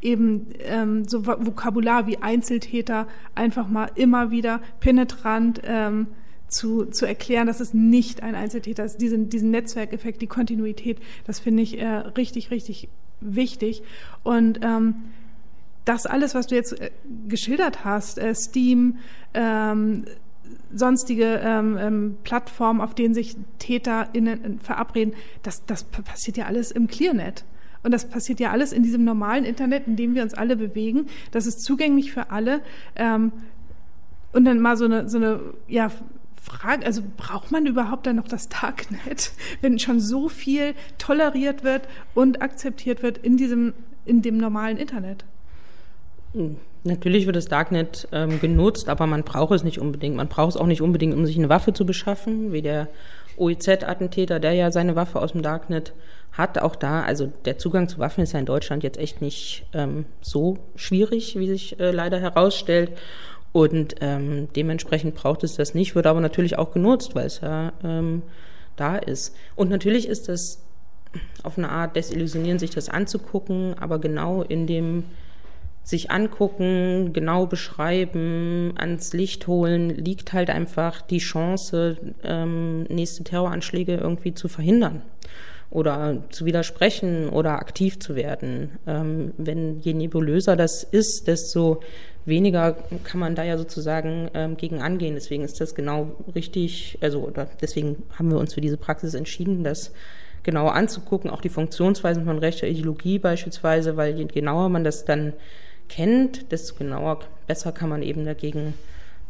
eben ähm, so Vokabular wie Einzeltäter einfach mal immer wieder penetrant ähm, zu, zu erklären, dass es nicht ein Einzeltäter ist. Diesen, diesen Netzwerkeffekt, die Kontinuität, das finde ich äh, richtig, richtig wichtig. Und ähm, das alles, was du jetzt äh, geschildert hast, äh, Steam, ähm, sonstige ähm, ähm, Plattformen, auf denen sich TäterInnen verabreden, das, das passiert ja alles im ClearNet. Und das passiert ja alles in diesem normalen Internet, in dem wir uns alle bewegen. Das ist zugänglich für alle. Ähm, und dann mal so eine, so eine ja, Frage, also braucht man überhaupt dann noch das Darknet, wenn schon so viel toleriert wird und akzeptiert wird in diesem, in dem normalen Internet? Hm, natürlich wird das Darknet ähm, genutzt, aber man braucht es nicht unbedingt. Man braucht es auch nicht unbedingt, um sich eine Waffe zu beschaffen, wie der OEZ-Attentäter, der ja seine Waffe aus dem Darknet hat. Auch da, also der Zugang zu Waffen ist ja in Deutschland jetzt echt nicht ähm, so schwierig, wie sich äh, leider herausstellt. Und ähm, dementsprechend braucht es das nicht, wird aber natürlich auch genutzt, weil es ja ähm, da ist. Und natürlich ist das auf eine Art desillusionieren, sich das anzugucken, aber genau in dem sich angucken, genau beschreiben, ans Licht holen, liegt halt einfach die Chance, ähm, nächste Terroranschläge irgendwie zu verhindern oder zu widersprechen oder aktiv zu werden. Ähm, wenn je nebulöser das ist, desto weniger kann man da ja sozusagen ähm, gegen angehen. Deswegen ist das genau richtig, also oder deswegen haben wir uns für diese Praxis entschieden, das genauer anzugucken, auch die Funktionsweisen von rechter Ideologie beispielsweise, weil je genauer man das dann kennt, desto genauer, besser kann man eben dagegen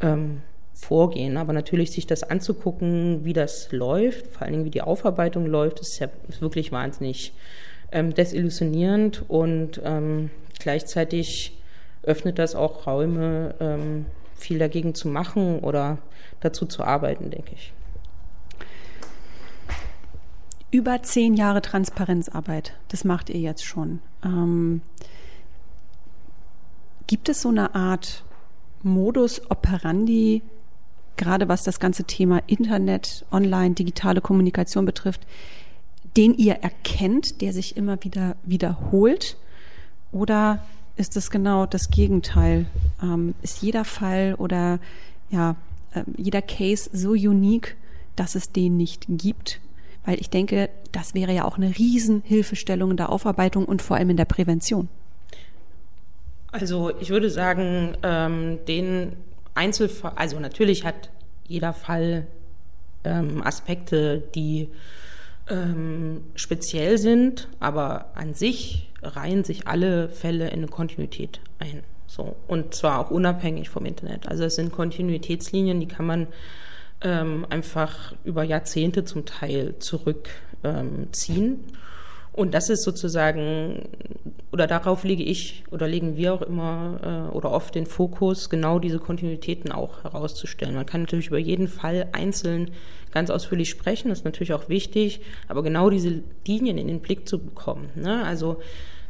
ähm, vorgehen. Aber natürlich sich das anzugucken, wie das läuft, vor allen Dingen wie die Aufarbeitung läuft, ist ja wirklich wahnsinnig ähm, desillusionierend und ähm, gleichzeitig öffnet das auch Räume, ähm, viel dagegen zu machen oder dazu zu arbeiten, denke ich. Über zehn Jahre Transparenzarbeit, das macht ihr jetzt schon. Ähm, gibt es so eine Art Modus operandi, gerade was das ganze Thema Internet, Online, digitale Kommunikation betrifft, den ihr erkennt, der sich immer wieder wiederholt? Oder ist es genau das Gegenteil? Ähm, ist jeder Fall oder ja, äh, jeder Case so unique, dass es den nicht gibt? Weil ich denke, das wäre ja auch eine Riesenhilfestellung in der Aufarbeitung und vor allem in der Prävention. Also ich würde sagen, ähm, den Einzelfall, also natürlich hat jeder Fall ähm, Aspekte, die ähm, speziell sind, aber an sich reihen sich alle Fälle in eine Kontinuität ein. So. Und zwar auch unabhängig vom Internet. Also es sind Kontinuitätslinien, die kann man ähm, einfach über Jahrzehnte zum Teil zurückziehen. Ähm, und das ist sozusagen, oder darauf lege ich oder legen wir auch immer äh, oder oft den Fokus, genau diese Kontinuitäten auch herauszustellen. Man kann natürlich über jeden Fall einzeln ganz ausführlich sprechen, das ist natürlich auch wichtig, aber genau diese Linien in den Blick zu bekommen. Ne? Also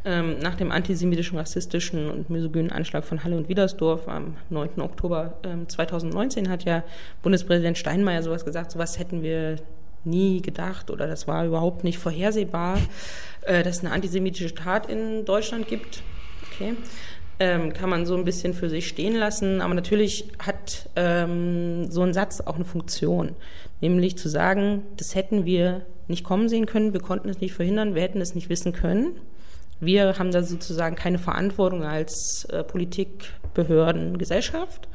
ähm, nach dem antisemitischen, rassistischen und misogynen Anschlag von Halle und Wiedersdorf am 9. Oktober ähm, 2019 hat ja Bundespräsident Steinmeier sowas gesagt, sowas hätten wir nie gedacht oder das war überhaupt nicht vorhersehbar, äh, dass es eine antisemitische Tat in Deutschland gibt. Okay. Ähm, kann man so ein bisschen für sich stehen lassen. Aber natürlich hat ähm, so ein Satz auch eine Funktion, nämlich zu sagen, das hätten wir nicht kommen sehen können, wir konnten es nicht verhindern, wir hätten es nicht wissen können. Wir haben da sozusagen keine Verantwortung als äh, Politik, Behörden, Gesellschaft.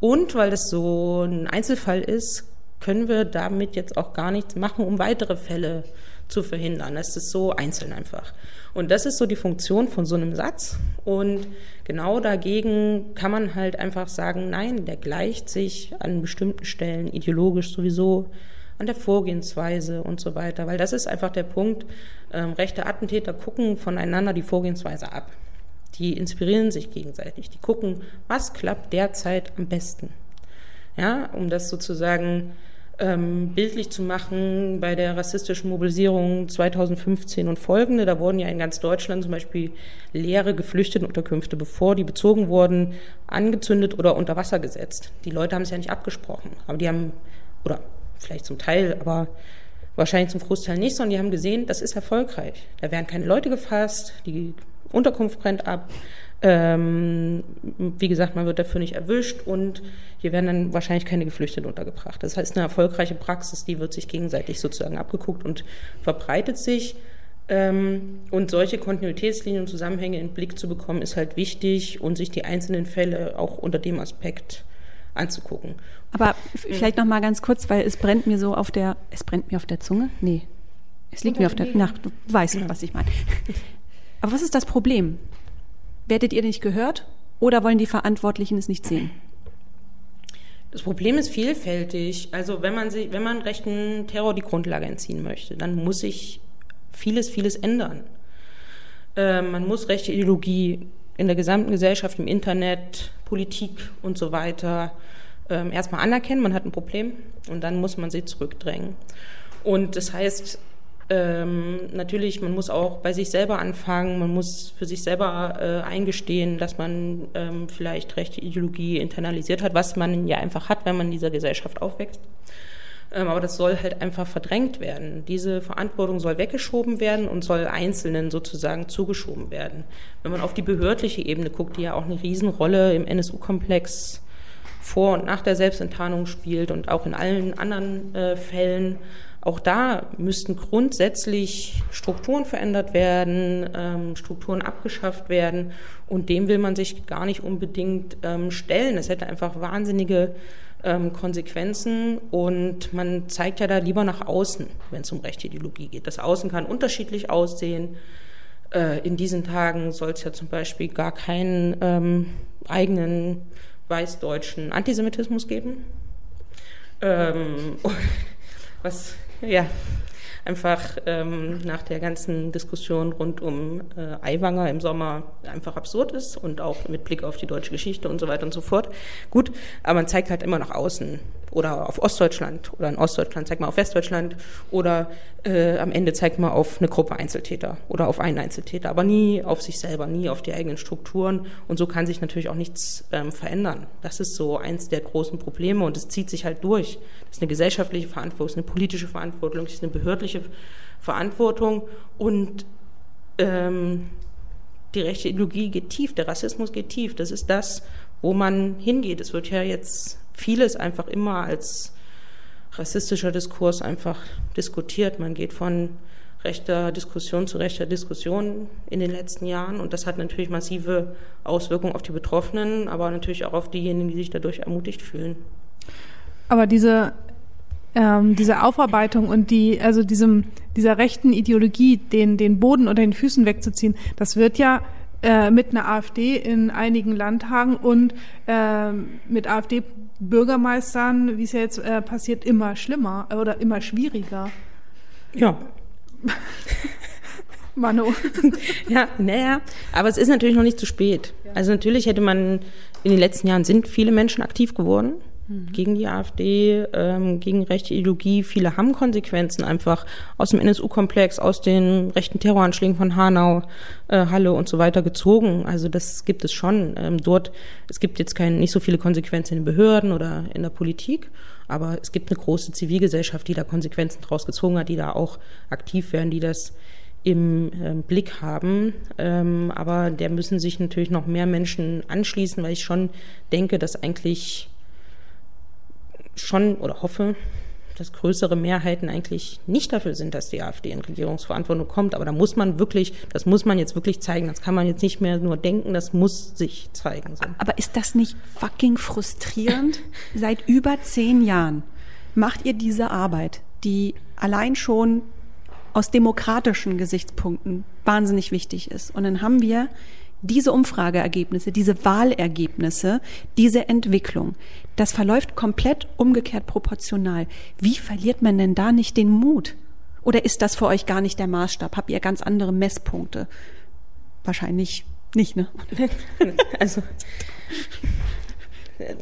Und weil das so ein Einzelfall ist, können wir damit jetzt auch gar nichts machen, um weitere Fälle zu verhindern. Das ist so einzeln einfach. Und das ist so die Funktion von so einem Satz. Und genau dagegen kann man halt einfach sagen, nein, der gleicht sich an bestimmten Stellen ideologisch sowieso an der Vorgehensweise und so weiter. Weil das ist einfach der Punkt, ähm, rechte Attentäter gucken voneinander die Vorgehensweise ab. Die inspirieren sich gegenseitig. Die gucken, was klappt derzeit am besten. Ja, um das sozusagen ähm, bildlich zu machen, bei der rassistischen Mobilisierung 2015 und folgende, da wurden ja in ganz Deutschland zum Beispiel leere Geflüchtetenunterkünfte, bevor die bezogen wurden, angezündet oder unter Wasser gesetzt. Die Leute haben es ja nicht abgesprochen, aber die haben, oder vielleicht zum Teil, aber wahrscheinlich zum Großteil nicht, sondern die haben gesehen, das ist erfolgreich. Da werden keine Leute gefasst, die Unterkunft brennt ab, ähm, wie gesagt, man wird dafür nicht erwischt und hier werden dann wahrscheinlich keine Geflüchteten untergebracht. Das heißt, eine erfolgreiche Praxis, die wird sich gegenseitig sozusagen abgeguckt und verbreitet sich. Ähm, und solche Kontinuitätslinien und Zusammenhänge in den Blick zu bekommen, ist halt wichtig und sich die einzelnen Fälle auch unter dem Aspekt anzugucken. Aber vielleicht noch mal ganz kurz, weil es brennt mir so auf der, es brennt mir auf der Zunge? Nee. Es liegt mir auf der, nach, du weißt, was ich meine. Aber was ist das Problem? Werdet ihr nicht gehört oder wollen die Verantwortlichen es nicht sehen? Das Problem ist vielfältig. Also wenn man, sich, wenn man rechten Terror die Grundlage entziehen möchte, dann muss sich vieles, vieles ändern. Äh, man muss rechte Ideologie in der gesamten Gesellschaft, im Internet, Politik und so weiter äh, erstmal anerkennen, man hat ein Problem und dann muss man sie zurückdrängen. Und das heißt, ähm, natürlich, man muss auch bei sich selber anfangen, man muss für sich selber äh, eingestehen, dass man ähm, vielleicht rechte Ideologie internalisiert hat, was man ja einfach hat, wenn man in dieser Gesellschaft aufwächst. Ähm, aber das soll halt einfach verdrängt werden. Diese Verantwortung soll weggeschoben werden und soll Einzelnen sozusagen zugeschoben werden. Wenn man auf die behördliche Ebene guckt, die ja auch eine Riesenrolle im NSU-Komplex vor und nach der Selbstenttarnung spielt und auch in allen anderen äh, Fällen, auch da müssten grundsätzlich Strukturen verändert werden, ähm, Strukturen abgeschafft werden und dem will man sich gar nicht unbedingt ähm, stellen. Es hätte einfach wahnsinnige ähm, Konsequenzen und man zeigt ja da lieber nach außen, wenn es um rechte Ideologie geht. Das Außen kann unterschiedlich aussehen. Äh, in diesen Tagen soll es ja zum Beispiel gar keinen ähm, eigenen weißdeutschen Antisemitismus geben. Ähm, was ja, einfach ähm, nach der ganzen Diskussion rund um äh, Aiwanger im Sommer einfach absurd ist und auch mit Blick auf die deutsche Geschichte und so weiter und so fort. Gut, aber man zeigt halt immer nach außen oder auf Ostdeutschland oder in Ostdeutschland zeigt man auf Westdeutschland oder äh, am Ende zeigt man auf eine Gruppe Einzeltäter oder auf einen Einzeltäter, aber nie auf sich selber, nie auf die eigenen Strukturen und so kann sich natürlich auch nichts ähm, verändern. Das ist so eins der großen Probleme und es zieht sich halt durch. Das ist eine gesellschaftliche Verantwortung, das ist eine politische Verantwortung, das ist eine behördliche Verantwortung und ähm, die rechte Ideologie geht tief, der Rassismus geht tief. Das ist das, wo man hingeht. Es wird ja jetzt vieles einfach immer als rassistischer Diskurs einfach diskutiert. Man geht von rechter Diskussion zu rechter Diskussion in den letzten Jahren und das hat natürlich massive Auswirkungen auf die Betroffenen, aber natürlich auch auf diejenigen, die sich dadurch ermutigt fühlen. Aber diese ähm, diese Aufarbeitung und die, also diesem, dieser rechten Ideologie, den, den Boden unter den Füßen wegzuziehen, das wird ja äh, mit einer AfD in einigen Landtagen und äh, mit AfD-Bürgermeistern, wie es ja jetzt äh, passiert, immer schlimmer oder immer schwieriger. Ja. Mano. ja, naja, aber es ist natürlich noch nicht zu spät. Also natürlich hätte man, in den letzten Jahren sind viele Menschen aktiv geworden mhm. gegen die AfD, ähm, gegen rechte Ideologie. Viele haben Konsequenzen einfach aus dem NSU-Komplex, aus den rechten Terroranschlägen von Hanau, äh, Halle und so weiter gezogen. Also das gibt es schon. Ähm, dort, es gibt jetzt kein, nicht so viele Konsequenzen in den Behörden oder in der Politik, aber es gibt eine große Zivilgesellschaft, die da Konsequenzen draus gezogen hat, die da auch aktiv werden, die das im äh, Blick haben. Ähm, aber der müssen sich natürlich noch mehr Menschen anschließen, weil ich schon denke, dass eigentlich schon oder hoffe, dass größere Mehrheiten eigentlich nicht dafür sind, dass die AfD in Regierungsverantwortung kommt. Aber da muss man wirklich, das muss man jetzt wirklich zeigen. Das kann man jetzt nicht mehr nur denken, das muss sich zeigen. So. Aber ist das nicht fucking frustrierend? Seit über zehn Jahren macht ihr diese Arbeit, die allein schon aus demokratischen Gesichtspunkten wahnsinnig wichtig ist. Und dann haben wir diese Umfrageergebnisse, diese Wahlergebnisse, diese Entwicklung, das verläuft komplett umgekehrt proportional. Wie verliert man denn da nicht den Mut? Oder ist das für euch gar nicht der Maßstab? Habt ihr ganz andere Messpunkte? Wahrscheinlich nicht, ne? also.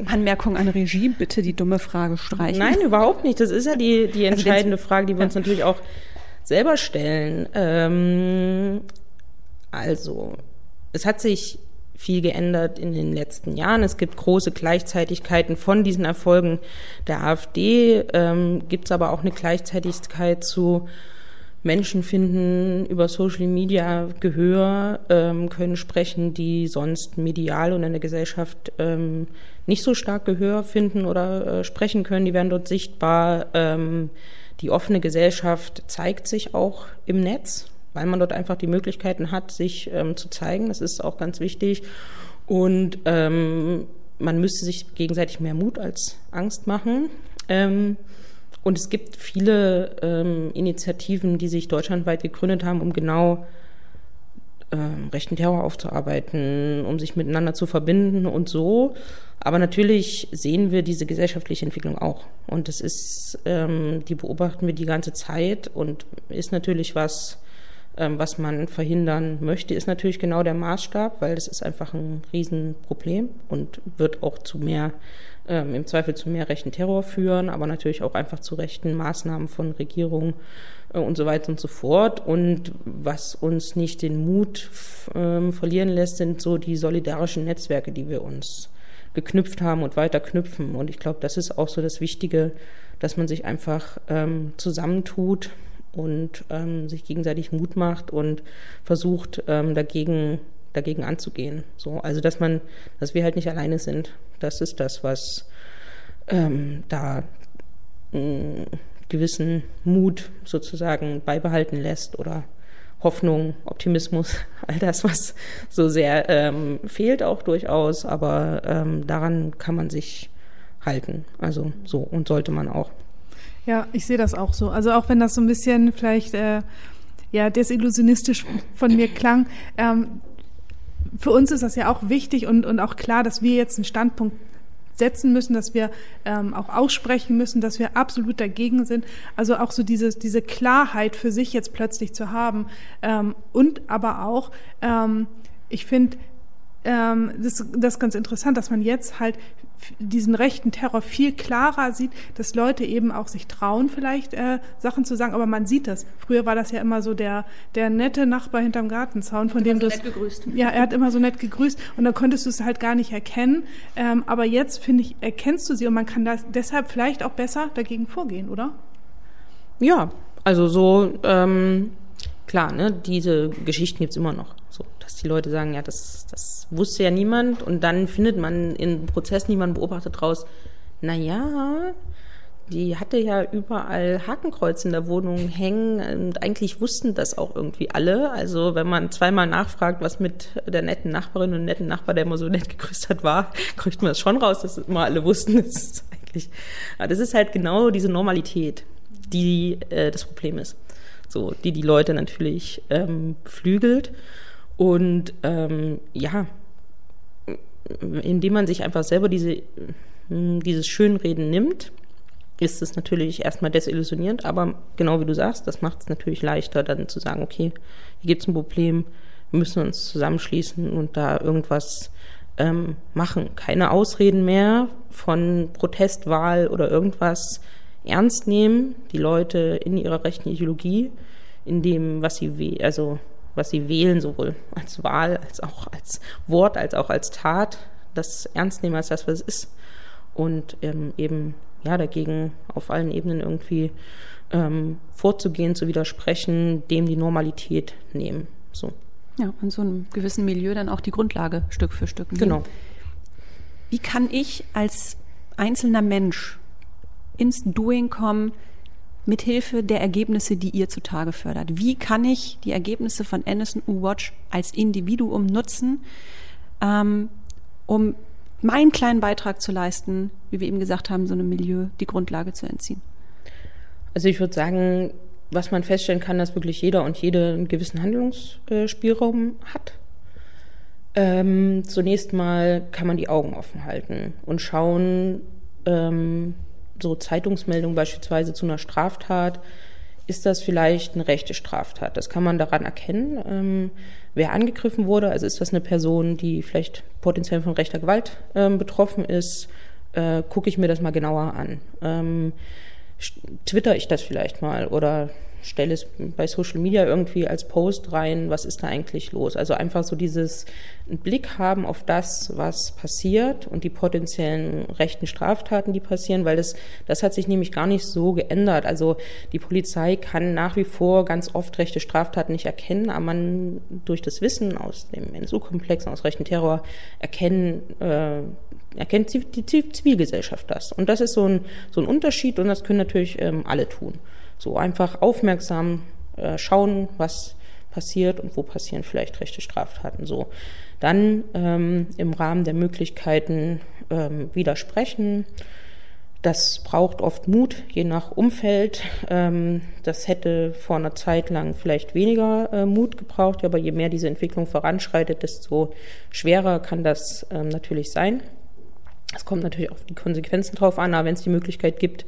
Anmerkung an Regie, bitte die dumme Frage streichen. Nein, überhaupt nicht. Das ist ja die, die also entscheidende Frage, die wir uns natürlich auch selber stellen. Ähm, also, es hat sich viel geändert in den letzten Jahren. Es gibt große Gleichzeitigkeiten von diesen Erfolgen der AfD, ähm, gibt es aber auch eine Gleichzeitigkeit zu Menschen finden über Social Media Gehör, ähm, können sprechen, die sonst medial und in der Gesellschaft ähm, nicht so stark Gehör finden oder äh, sprechen können. Die werden dort sichtbar. Ähm, die offene Gesellschaft zeigt sich auch im Netz weil man dort einfach die Möglichkeiten hat, sich ähm, zu zeigen. Das ist auch ganz wichtig. Und ähm, man müsste sich gegenseitig mehr Mut als Angst machen. Ähm, und es gibt viele ähm, Initiativen, die sich deutschlandweit gegründet haben, um genau ähm, rechten Terror aufzuarbeiten, um sich miteinander zu verbinden und so. Aber natürlich sehen wir diese gesellschaftliche Entwicklung auch. Und das ist, ähm, die beobachten wir die ganze Zeit und ist natürlich was, was man verhindern möchte, ist natürlich genau der Maßstab, weil das ist einfach ein Riesenproblem und wird auch zu mehr, ähm, im Zweifel zu mehr rechten Terror führen, aber natürlich auch einfach zu rechten Maßnahmen von Regierungen äh, und so weiter und so fort. Und was uns nicht den Mut ähm, verlieren lässt, sind so die solidarischen Netzwerke, die wir uns geknüpft haben und weiter knüpfen. Und ich glaube, das ist auch so das Wichtige, dass man sich einfach ähm, zusammentut und ähm, sich gegenseitig Mut macht und versucht, ähm, dagegen, dagegen anzugehen. So, also dass man, dass wir halt nicht alleine sind. Das ist das, was ähm, da einen mm, gewissen Mut sozusagen beibehalten lässt oder Hoffnung, Optimismus, all das, was so sehr ähm, fehlt auch durchaus, aber ähm, daran kann man sich halten. Also so und sollte man auch. Ja, ich sehe das auch so. Also auch wenn das so ein bisschen vielleicht äh, ja desillusionistisch von mir klang, ähm, für uns ist das ja auch wichtig und, und auch klar, dass wir jetzt einen Standpunkt setzen müssen, dass wir ähm, auch aussprechen müssen, dass wir absolut dagegen sind. Also auch so diese, diese Klarheit für sich jetzt plötzlich zu haben. Ähm, und aber auch, ähm, ich finde, ähm, das, das ist ganz interessant, dass man jetzt halt diesen rechten Terror viel klarer sieht, dass Leute eben auch sich trauen, vielleicht äh, Sachen zu sagen, aber man sieht das. Früher war das ja immer so der, der nette Nachbar hinterm Gartenzaun, von dem so du nett gegrüßt. Ja, er hat immer so nett gegrüßt und dann konntest du es halt gar nicht erkennen. Ähm, aber jetzt, finde ich, erkennst du sie und man kann das deshalb vielleicht auch besser dagegen vorgehen, oder? Ja, also so, ähm, klar, ne, diese Geschichten gibt's immer noch. So, dass die Leute sagen, ja, das, das wusste ja niemand und dann findet man im Prozess niemand beobachtet raus, na ja, die hatte ja überall Hakenkreuz in der Wohnung hängen und eigentlich wussten das auch irgendwie alle. Also wenn man zweimal nachfragt, was mit der netten Nachbarin und netten Nachbar, der immer so nett gegrüßt hat, war, kriegt man das schon raus, dass immer alle wussten. Das ist eigentlich, das ist halt genau diese Normalität, die äh, das Problem ist. So, die die Leute natürlich ähm, flügelt. Und ähm, ja, indem man sich einfach selber diese, dieses Schönreden nimmt, ist es natürlich erstmal desillusionierend, aber genau wie du sagst, das macht es natürlich leichter, dann zu sagen, okay, hier gibt es ein Problem, wir müssen uns zusammenschließen und da irgendwas ähm, machen. Keine Ausreden mehr von Protestwahl oder irgendwas ernst nehmen, die Leute in ihrer rechten Ideologie, in dem, was sie, also was sie wählen, sowohl als Wahl, als auch als Wort, als auch als Tat, das ernst nehmen als das, was es ist. Und ähm, eben ja dagegen auf allen Ebenen irgendwie ähm, vorzugehen, zu widersprechen, dem die Normalität nehmen. So. Ja, in so einem gewissen Milieu dann auch die Grundlage Stück für Stück nehmen. Genau. Wie kann ich als einzelner Mensch ins Doing kommen, mithilfe der Ergebnisse, die ihr zutage fördert. Wie kann ich die Ergebnisse von NSU Watch als Individuum nutzen, ähm, um meinen kleinen Beitrag zu leisten, wie wir eben gesagt haben, so einem Milieu die Grundlage zu entziehen? Also ich würde sagen, was man feststellen kann, dass wirklich jeder und jede einen gewissen Handlungsspielraum hat. Ähm, zunächst mal kann man die Augen offen halten und schauen, ähm, so Zeitungsmeldung beispielsweise zu einer Straftat, ist das vielleicht eine rechte Straftat. Das kann man daran erkennen, ähm, wer angegriffen wurde. Also ist das eine Person, die vielleicht potenziell von rechter Gewalt ähm, betroffen ist, äh, gucke ich mir das mal genauer an. Ähm, twitter ich das vielleicht mal oder stelle es bei Social Media irgendwie als Post rein, was ist da eigentlich los? Also einfach so dieses Blick haben auf das, was passiert und die potenziellen rechten Straftaten, die passieren, weil das, das hat sich nämlich gar nicht so geändert. Also die Polizei kann nach wie vor ganz oft rechte Straftaten nicht erkennen, aber man durch das Wissen aus dem NSU-Komplex, aus rechten Terror erkennen, äh, erkennt die Zivilgesellschaft das. Und das ist so ein, so ein Unterschied und das können natürlich ähm, alle tun. So einfach aufmerksam äh, schauen, was passiert und wo passieren vielleicht rechte Straftaten. So dann ähm, im Rahmen der Möglichkeiten ähm, widersprechen. Das braucht oft Mut, je nach Umfeld. Ähm, das hätte vor einer Zeit lang vielleicht weniger äh, Mut gebraucht, aber je mehr diese Entwicklung voranschreitet, desto schwerer kann das ähm, natürlich sein. Es kommt natürlich auf die Konsequenzen drauf an, aber wenn es die Möglichkeit gibt,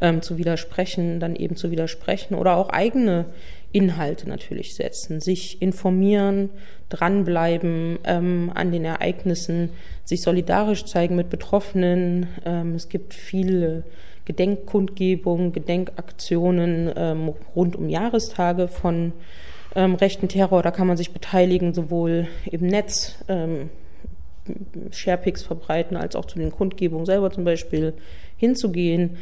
ähm, zu widersprechen, dann eben zu widersprechen oder auch eigene Inhalte natürlich setzen, sich informieren, dranbleiben ähm, an den Ereignissen, sich solidarisch zeigen mit Betroffenen. Ähm, es gibt viele Gedenkkundgebungen, Gedenkaktionen ähm, rund um Jahrestage von ähm, rechten Terror. Da kann man sich beteiligen, sowohl im Netz, ähm, Sharepics verbreiten, als auch zu den Kundgebungen selber zum Beispiel hinzugehen.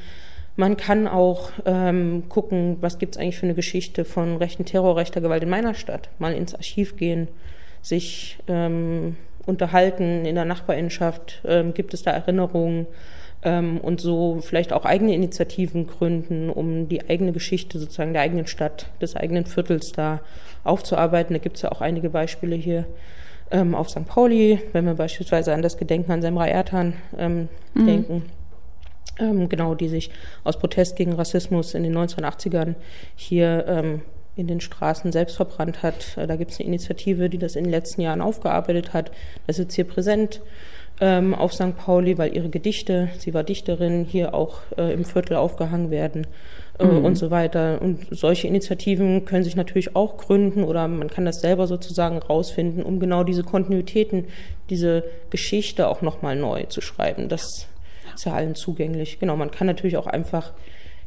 Man kann auch ähm, gucken, was gibt es eigentlich für eine Geschichte von rechten Terror, rechter Gewalt in meiner Stadt. Mal ins Archiv gehen, sich ähm, unterhalten in der Nachbarinschaft, ähm, gibt es da Erinnerungen ähm, und so vielleicht auch eigene Initiativen gründen, um die eigene Geschichte sozusagen der eigenen Stadt, des eigenen Viertels da aufzuarbeiten. Da gibt es ja auch einige Beispiele hier ähm, auf St. Pauli, wenn wir beispielsweise an das Gedenken an Semra Ertan ähm, mhm. denken ähm, genau, die sich aus Protest gegen Rassismus in den 1980ern hier ähm, in den Straßen selbst verbrannt hat. Äh, da gibt es eine Initiative, die das in den letzten Jahren aufgearbeitet hat. Das ist jetzt hier präsent. ähm, auf St. Pauli, weil ihre Gedichte, sie war Dichterin, hier auch äh, im Viertel aufgehangen werden äh, mhm. und so weiter. Und solche Initiativen können sich natürlich auch gründen oder man kann das selber sozusagen rausfinden, um genau diese Kontinuitäten, diese Geschichte auch nochmal neu zu schreiben. Das ist ja allen zugänglich. Genau, man kann natürlich auch einfach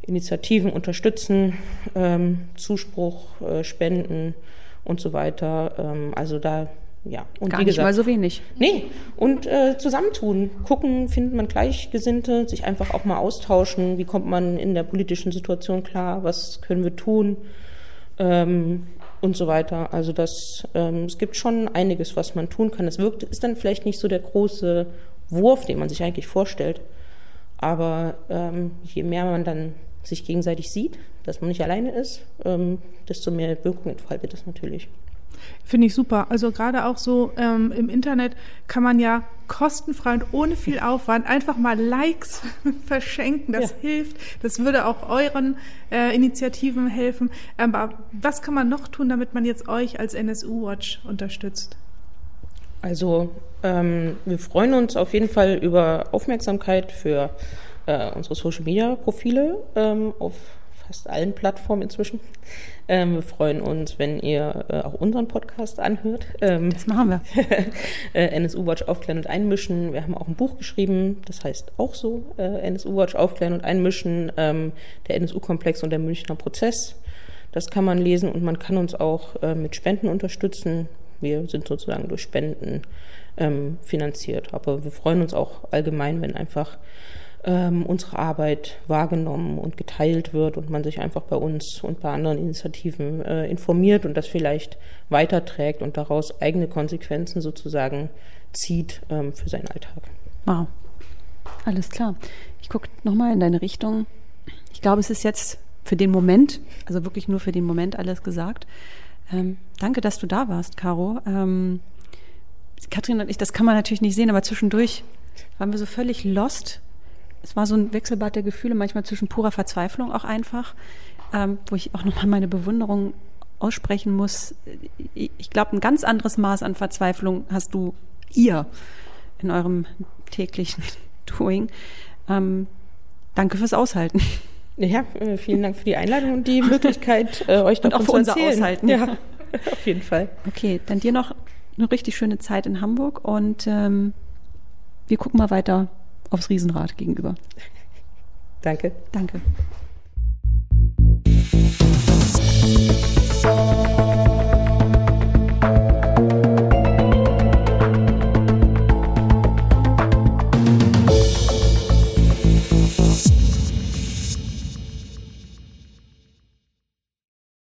Initiativen unterstützen, ähm, Zuspruch, äh, Spenden und so weiter. Ähm, also da ja, und Gar wie gesagt, nicht mal so wenig. Nee, und äh, zusammentun, gucken, findet man Gleichgesinnte, sich einfach auch mal austauschen, wie kommt man in der politischen Situation klar, was können wir tun ähm, und so weiter. Also das, ähm, es gibt schon einiges, was man tun kann. Es wirkt, ist dann vielleicht nicht so der große Wurf, den man sich eigentlich vorstellt, aber ähm, je mehr man dann sich gegenseitig sieht, dass man nicht alleine ist, ähm, desto mehr Wirkung entfaltet das natürlich. Finde ich super. Also gerade auch so ähm, im Internet kann man ja kostenfrei und ohne viel Aufwand einfach mal Likes verschenken. Das ja. hilft. Das würde auch euren äh, Initiativen helfen. Aber was kann man noch tun, damit man jetzt euch als NSU Watch unterstützt? Also ähm, wir freuen uns auf jeden Fall über Aufmerksamkeit für äh, unsere Social Media Profile ähm, auf fast allen Plattformen inzwischen. Ähm, wir freuen uns, wenn ihr äh, auch unseren Podcast anhört. Ähm, das machen wir. äh, NSU Watch aufklären und einmischen. Wir haben auch ein Buch geschrieben, das heißt auch so, äh, NSU Watch aufklären und einmischen, ähm, der NSU-Komplex und der Münchner Prozess. Das kann man lesen und man kann uns auch äh, mit Spenden unterstützen. Wir sind sozusagen durch Spenden ähm, finanziert. Aber wir freuen uns auch allgemein, wenn einfach ähm, unsere Arbeit wahrgenommen und geteilt wird und man sich einfach bei uns und bei anderen Initiativen äh, informiert und das vielleicht weiterträgt und daraus eigene Konsequenzen sozusagen zieht ähm, für seinen Alltag. Wow. Alles klar. Ich gucke nochmal in deine Richtung. Ich glaube, es ist jetzt für den Moment, also wirklich nur für den Moment alles gesagt. Ähm, danke, dass du da warst, Caro. Ähm, Katrin und ich, das kann man natürlich nicht sehen, aber zwischendurch waren wir so völlig lost es war so ein Wechselbad der Gefühle, manchmal zwischen purer Verzweiflung auch einfach, ähm, wo ich auch nochmal meine Bewunderung aussprechen muss. Ich glaube, ein ganz anderes Maß an Verzweiflung hast du ihr in eurem täglichen Doing. Ähm, danke fürs Aushalten. Ja, äh, vielen Dank für die Einladung und die Möglichkeit, äh, euch davon und auch für unser Aushalten. Ja, auf jeden Fall. Okay, dann dir noch eine richtig schöne Zeit in Hamburg und ähm, wir gucken mal weiter aufs Riesenrad gegenüber. Danke. Danke.